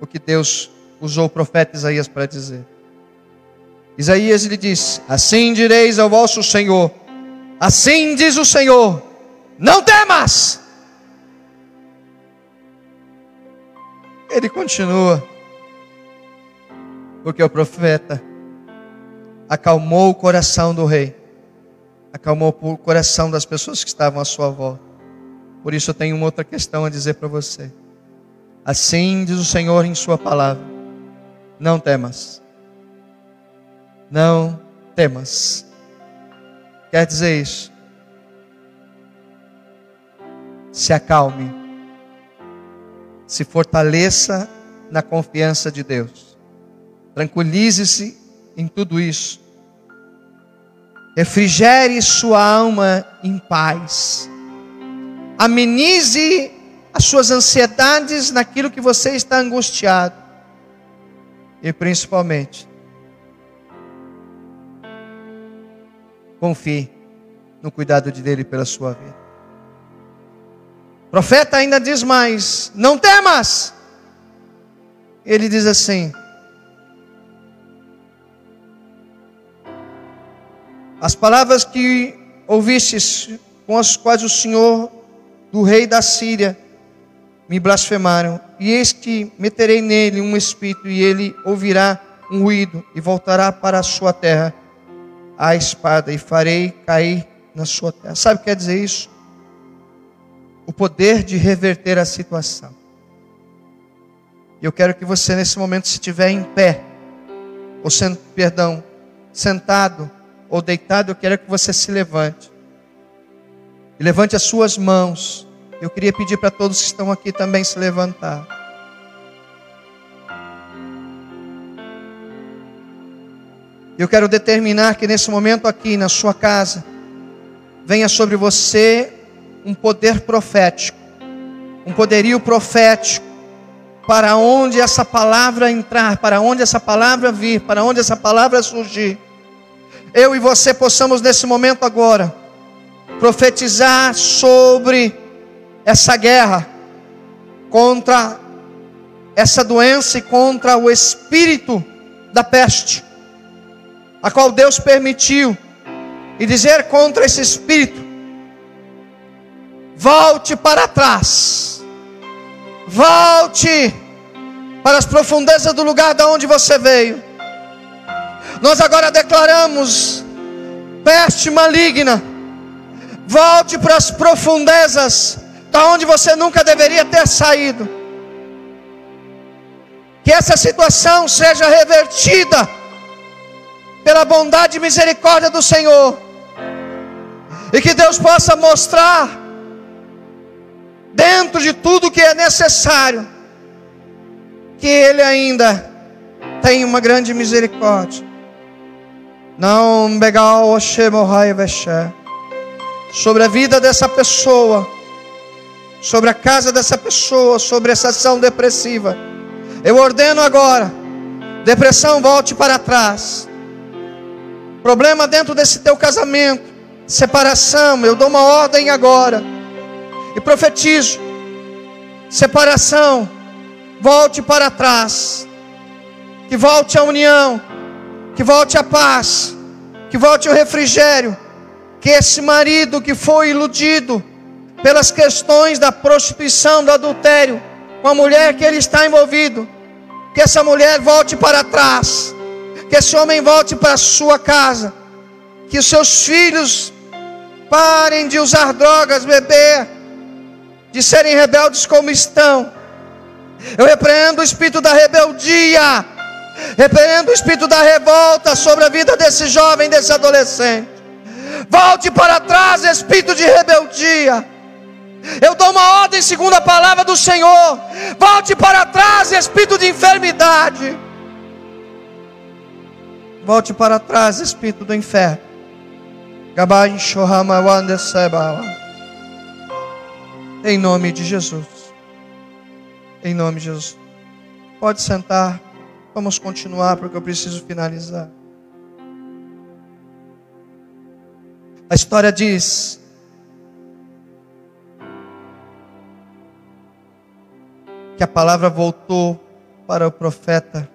o que Deus usou o profeta Isaías para dizer. Isaías lhe disse: Assim direis ao vosso Senhor, assim diz o Senhor, não temas. Ele continua, porque o profeta acalmou o coração do rei, acalmou o coração das pessoas que estavam à sua volta. Por isso eu tenho uma outra questão a dizer para você. Assim diz o Senhor em Sua palavra: Não temas, não temas. Quer dizer isso? Se acalme, se fortaleça na confiança de Deus, tranquilize-se em tudo isso, refrigere sua alma em paz amenize as suas ansiedades naquilo que você está angustiado. E principalmente, confie no cuidado de dele pela sua vida. O profeta ainda diz mais: não temas. Ele diz assim: as palavras que ouvistes, com as quais o Senhor do rei da Síria me blasfemaram, e eis que meterei nele um espírito, e ele ouvirá um ruído, e voltará para a sua terra a espada, e farei cair na sua terra. Sabe o que quer dizer isso? O poder de reverter a situação. E eu quero que você, nesse momento, se estiver em pé, ou sendo, perdão, sentado ou deitado, eu quero que você se levante. E levante as suas mãos. Eu queria pedir para todos que estão aqui também se levantar. Eu quero determinar que nesse momento aqui na sua casa venha sobre você um poder profético, um poderio profético para onde essa palavra entrar, para onde essa palavra vir, para onde essa palavra surgir. Eu e você possamos nesse momento agora profetizar sobre essa guerra contra essa doença e contra o espírito da peste, a qual Deus permitiu, e dizer contra esse espírito: volte para trás, volte para as profundezas do lugar de onde você veio. Nós agora declaramos peste maligna Volte para as profundezas, da onde você nunca deveria ter saído. Que essa situação seja revertida pela bondade e misericórdia do Senhor. E que Deus possa mostrar dentro de tudo que é necessário que ele ainda tem uma grande misericórdia. Não begal o shemorrai vesher sobre a vida dessa pessoa, sobre a casa dessa pessoa, sobre essa ação depressiva. Eu ordeno agora: depressão, volte para trás. Problema dentro desse teu casamento, separação, eu dou uma ordem agora. E profetizo: separação, volte para trás, que volte a união, que volte a paz, que volte o refrigério. Que esse marido que foi iludido pelas questões da prostituição, do adultério, com a mulher que ele está envolvido, que essa mulher volte para trás, que esse homem volte para sua casa, que os seus filhos parem de usar drogas, beber, de serem rebeldes como estão. Eu repreendo o espírito da rebeldia, repreendo o espírito da revolta sobre a vida desse jovem, desse adolescente. Volte para trás, espírito de rebeldia. Eu dou uma ordem segundo a palavra do Senhor. Volte para trás, espírito de enfermidade. Volte para trás, espírito do inferno. Em nome de Jesus. Em nome de Jesus. Pode sentar. Vamos continuar porque eu preciso finalizar. A história diz que a palavra voltou para o profeta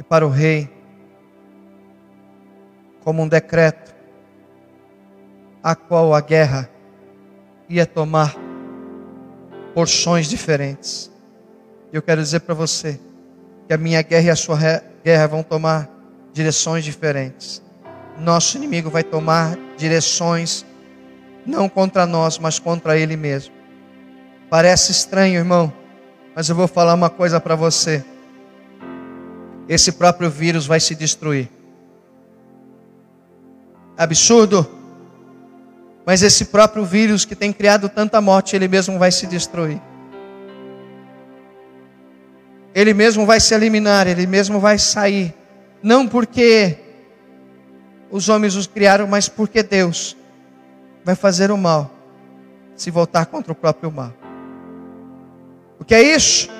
e para o rei como um decreto a qual a guerra ia tomar porções diferentes. Eu quero dizer para você que a minha guerra e a sua guerra vão tomar direções diferentes. Nosso inimigo vai tomar direções não contra nós, mas contra ele mesmo. Parece estranho, irmão, mas eu vou falar uma coisa para você. Esse próprio vírus vai se destruir. Absurdo. Mas esse próprio vírus que tem criado tanta morte, ele mesmo vai se destruir. Ele mesmo vai se eliminar, ele mesmo vai sair. Não porque os homens os criaram, mas porque Deus vai fazer o mal se voltar contra o próprio mal. O que é isso?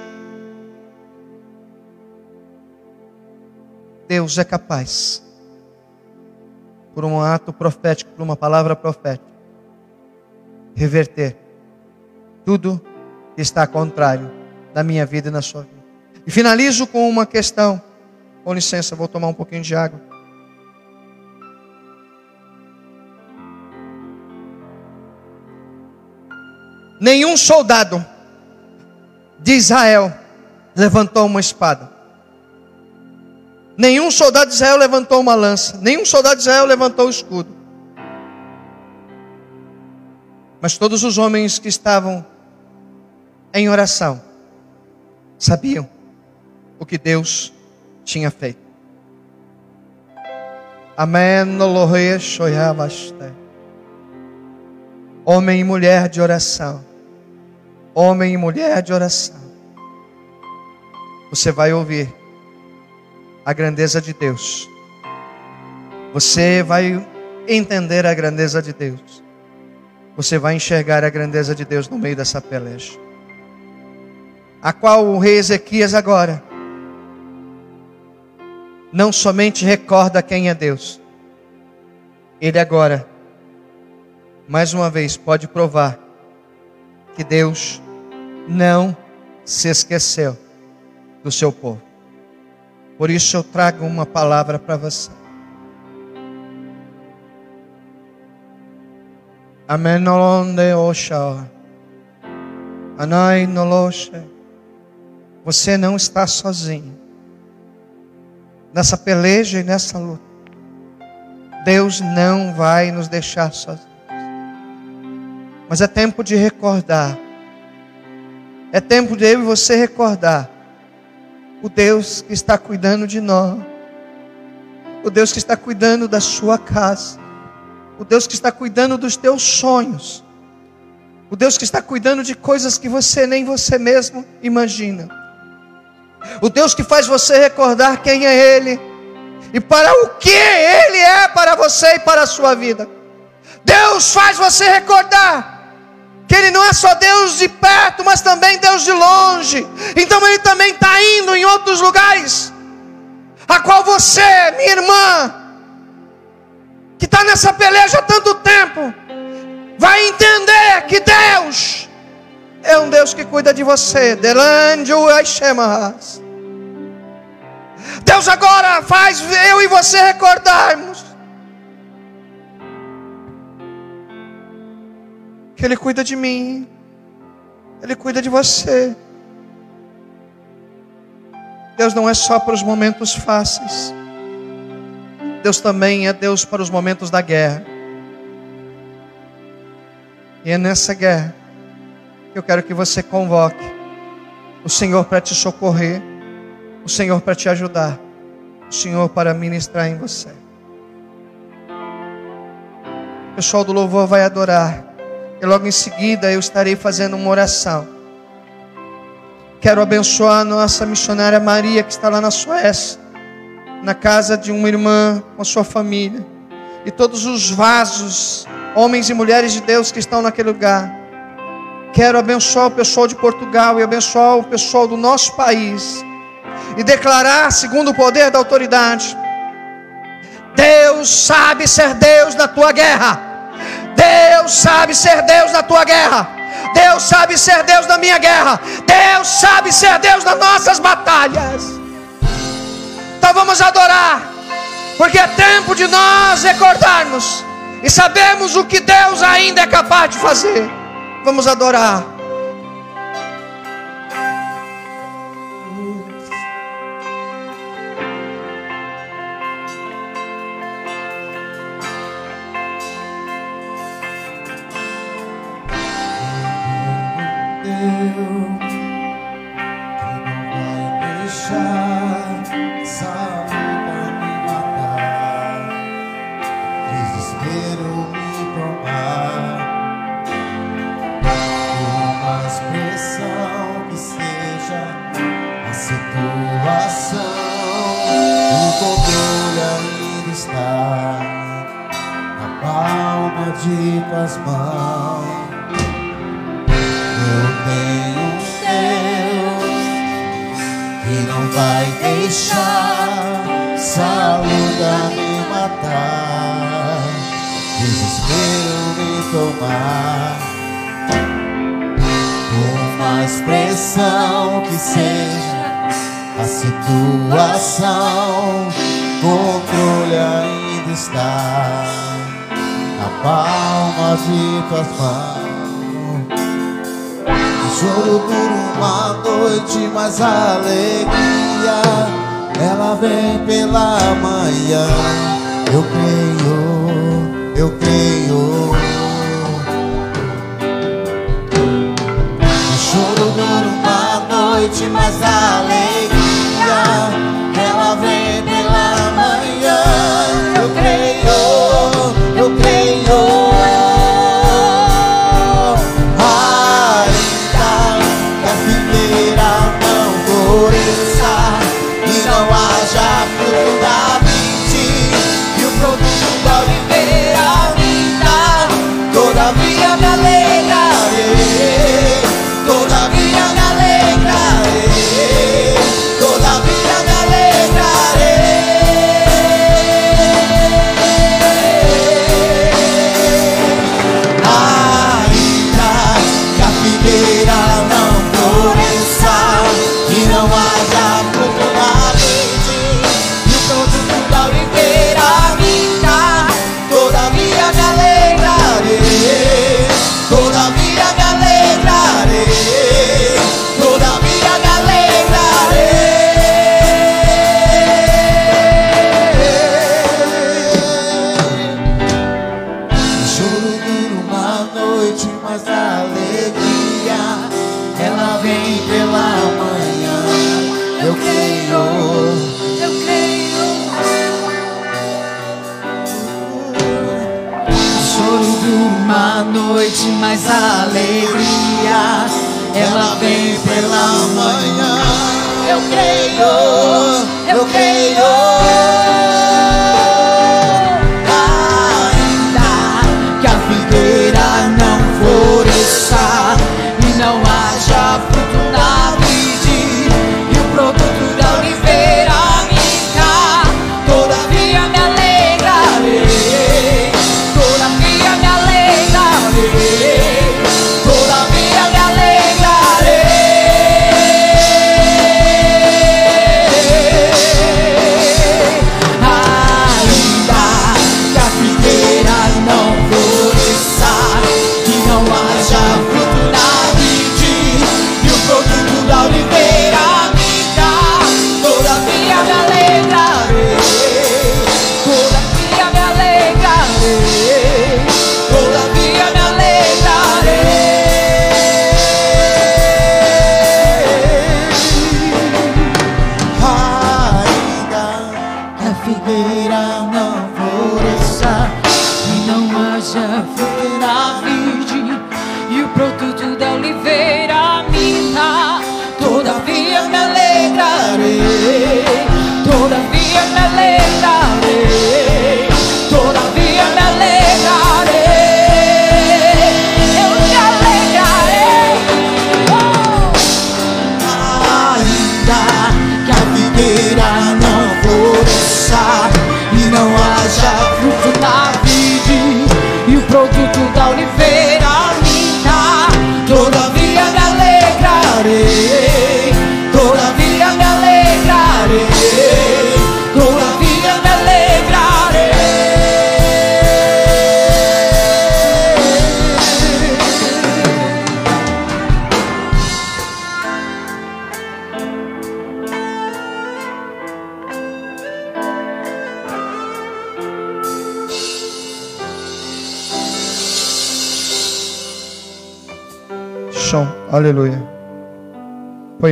Deus é capaz, por um ato profético, por uma palavra profética, reverter tudo que está contrário na minha vida e na sua vida. E finalizo com uma questão. Com licença, vou tomar um pouquinho de água. Nenhum soldado de Israel levantou uma espada. Nenhum soldado de Israel levantou uma lança. Nenhum soldado de Israel levantou o escudo. Mas todos os homens que estavam em oração sabiam o que Deus tinha feito. Amém. Homem e mulher de oração. Homem e mulher de oração. Você vai ouvir a grandeza de Deus. Você vai entender a grandeza de Deus. Você vai enxergar a grandeza de Deus no meio dessa peleja. A qual o rei Ezequias agora não somente recorda quem é Deus, ele agora, mais uma vez, pode provar que Deus não se esqueceu do seu povo. Por isso eu trago uma palavra para você. Amém. Você não está sozinho nessa peleja e nessa luta. Deus não vai nos deixar sozinhos. Mas é tempo de recordar. É tempo de eu e você recordar o Deus que está cuidando de nós. O Deus que está cuidando da sua casa. O Deus que está cuidando dos teus sonhos. O Deus que está cuidando de coisas que você nem você mesmo imagina. O Deus que faz você recordar quem é Ele e para o que Ele é para você e para a sua vida. Deus faz você recordar que Ele não é só Deus de perto, mas também Deus de longe. Então Ele também está indo em outros lugares, a qual você, minha irmã, que está nessa peleja há tanto tempo, vai entender que Deus é um Deus que cuida de você. Deus agora faz eu e você recordarmos que Ele cuida de mim, Ele cuida de você. Deus não é só para os momentos fáceis, Deus também é Deus para os momentos da guerra. E é nessa guerra eu quero que você convoque o Senhor para te socorrer, o Senhor para te ajudar, o Senhor para ministrar em você. O pessoal do louvor vai adorar, e logo em seguida eu estarei fazendo uma oração. Quero abençoar a nossa missionária Maria, que está lá na Suécia, na casa de uma irmã com a sua família, e todos os vasos, homens e mulheres de Deus que estão naquele lugar. Quero abençoar o pessoal de Portugal e abençoar o pessoal do nosso país. E declarar, segundo o poder da autoridade: Deus sabe ser Deus na tua guerra. Deus sabe ser Deus na tua guerra. Deus sabe ser Deus na minha guerra. Deus sabe ser Deus nas nossas batalhas. Então vamos adorar, porque é tempo de nós recordarmos e sabemos o que Deus ainda é capaz de fazer. Vamos adorar.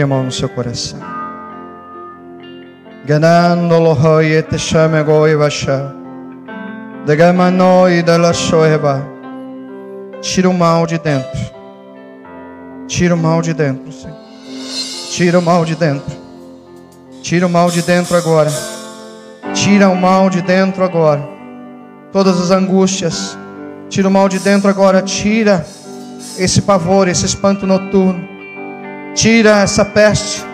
Mão no seu coração. Ganando hoye te chame goi vasha. Degamanoi da la shoeba. Tira o mal de dentro. Tira o mal de dentro, Senhor. Tira o mal de dentro. Tira o mal de dentro agora. Tira o mal de dentro agora. Todas as angústias. Tira o mal de dentro agora. Tira esse pavor, esse espanto noturno. Tira essa peste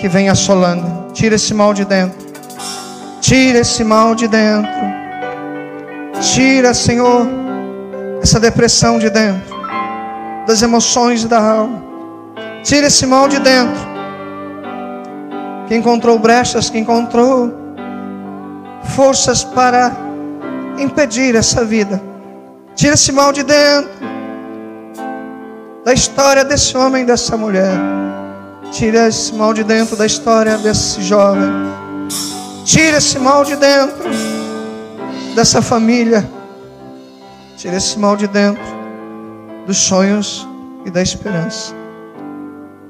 que vem assolando. Tira esse mal de dentro. Tira esse mal de dentro. Tira, Senhor, essa depressão de dentro, das emoções da alma. Tira esse mal de dentro. Quem encontrou brechas, que encontrou forças para impedir essa vida. Tira esse mal de dentro da história desse homem, dessa mulher. Tira esse mal de dentro da história desse jovem. Tira esse mal de dentro dessa família. Tira esse mal de dentro dos sonhos e da esperança.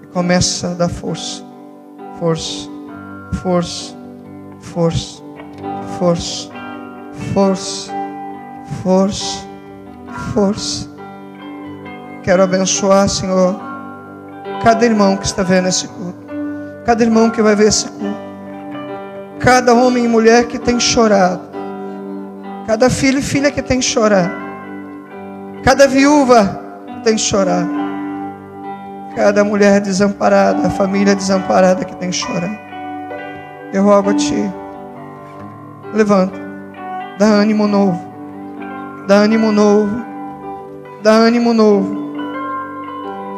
E começa a dar força, força, força, força, força, força, força, força. Quero abençoar, Senhor, cada irmão que está vendo esse culto, cada irmão que vai ver esse culto, cada homem e mulher que tem chorado, cada filho e filha que tem chorado, cada viúva que tem chorado, cada mulher desamparada, família desamparada que tem chorado. Eu rogo a Ti, levanta, dá ânimo novo, dá ânimo novo, dá ânimo novo.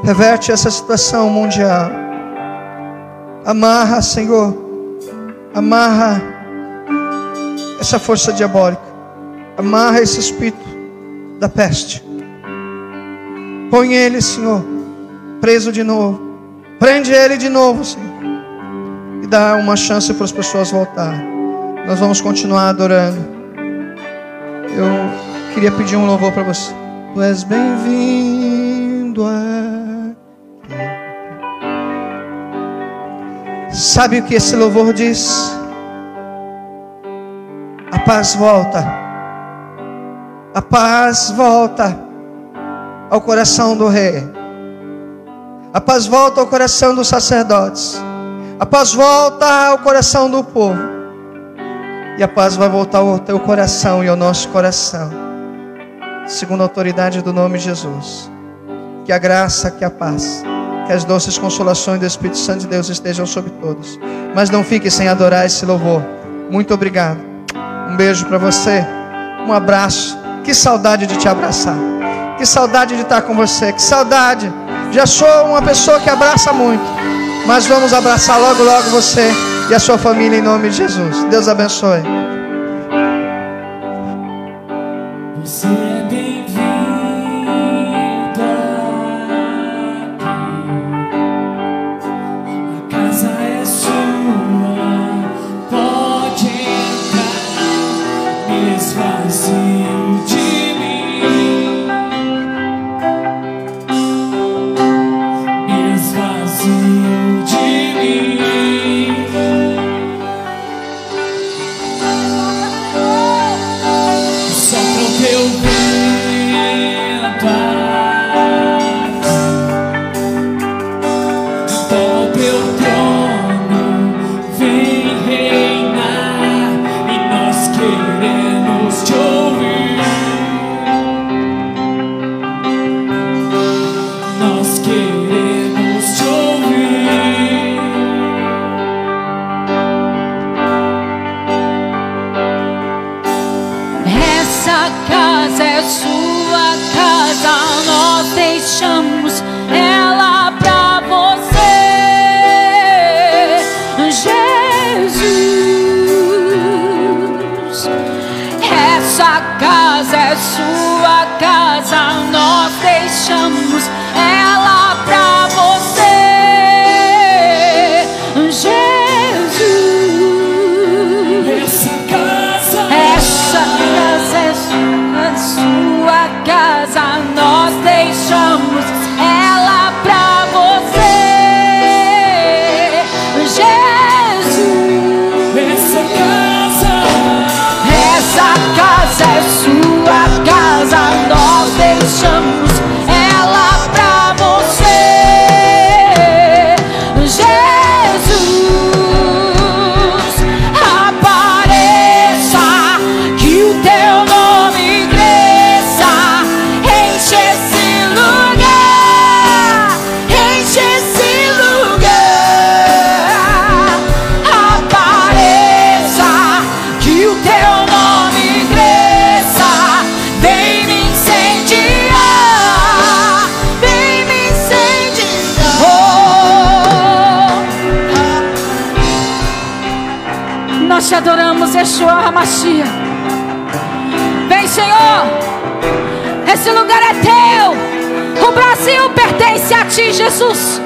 Reverte essa situação mundial. Amarra, Senhor. Amarra essa força diabólica. Amarra esse espírito da peste. Põe ele, Senhor, preso de novo. Prende ele de novo, Senhor. E dá uma chance para as pessoas voltarem. Nós vamos continuar adorando. Eu queria pedir um louvor para você. Tu és bem-vindo Sabe o que esse louvor diz? A paz volta. A paz volta ao coração do rei. A paz volta ao coração dos sacerdotes. A paz volta ao coração do povo. E a paz vai voltar ao teu coração e ao nosso coração. Segundo a autoridade do nome de Jesus. Que a graça, que a paz que as doces consolações do Espírito Santo de Deus estejam sobre todos. Mas não fique sem adorar esse louvor. Muito obrigado. Um beijo para você. Um abraço. Que saudade de te abraçar. Que saudade de estar com você. Que saudade. Já sou uma pessoa que abraça muito. Mas vamos abraçar logo, logo você e a sua família em nome de Jesus. Deus abençoe. Sua casa. Nós deixamos ela Hamashia. Vem, Senhor. Esse lugar é teu. O Brasil pertence a ti, Jesus.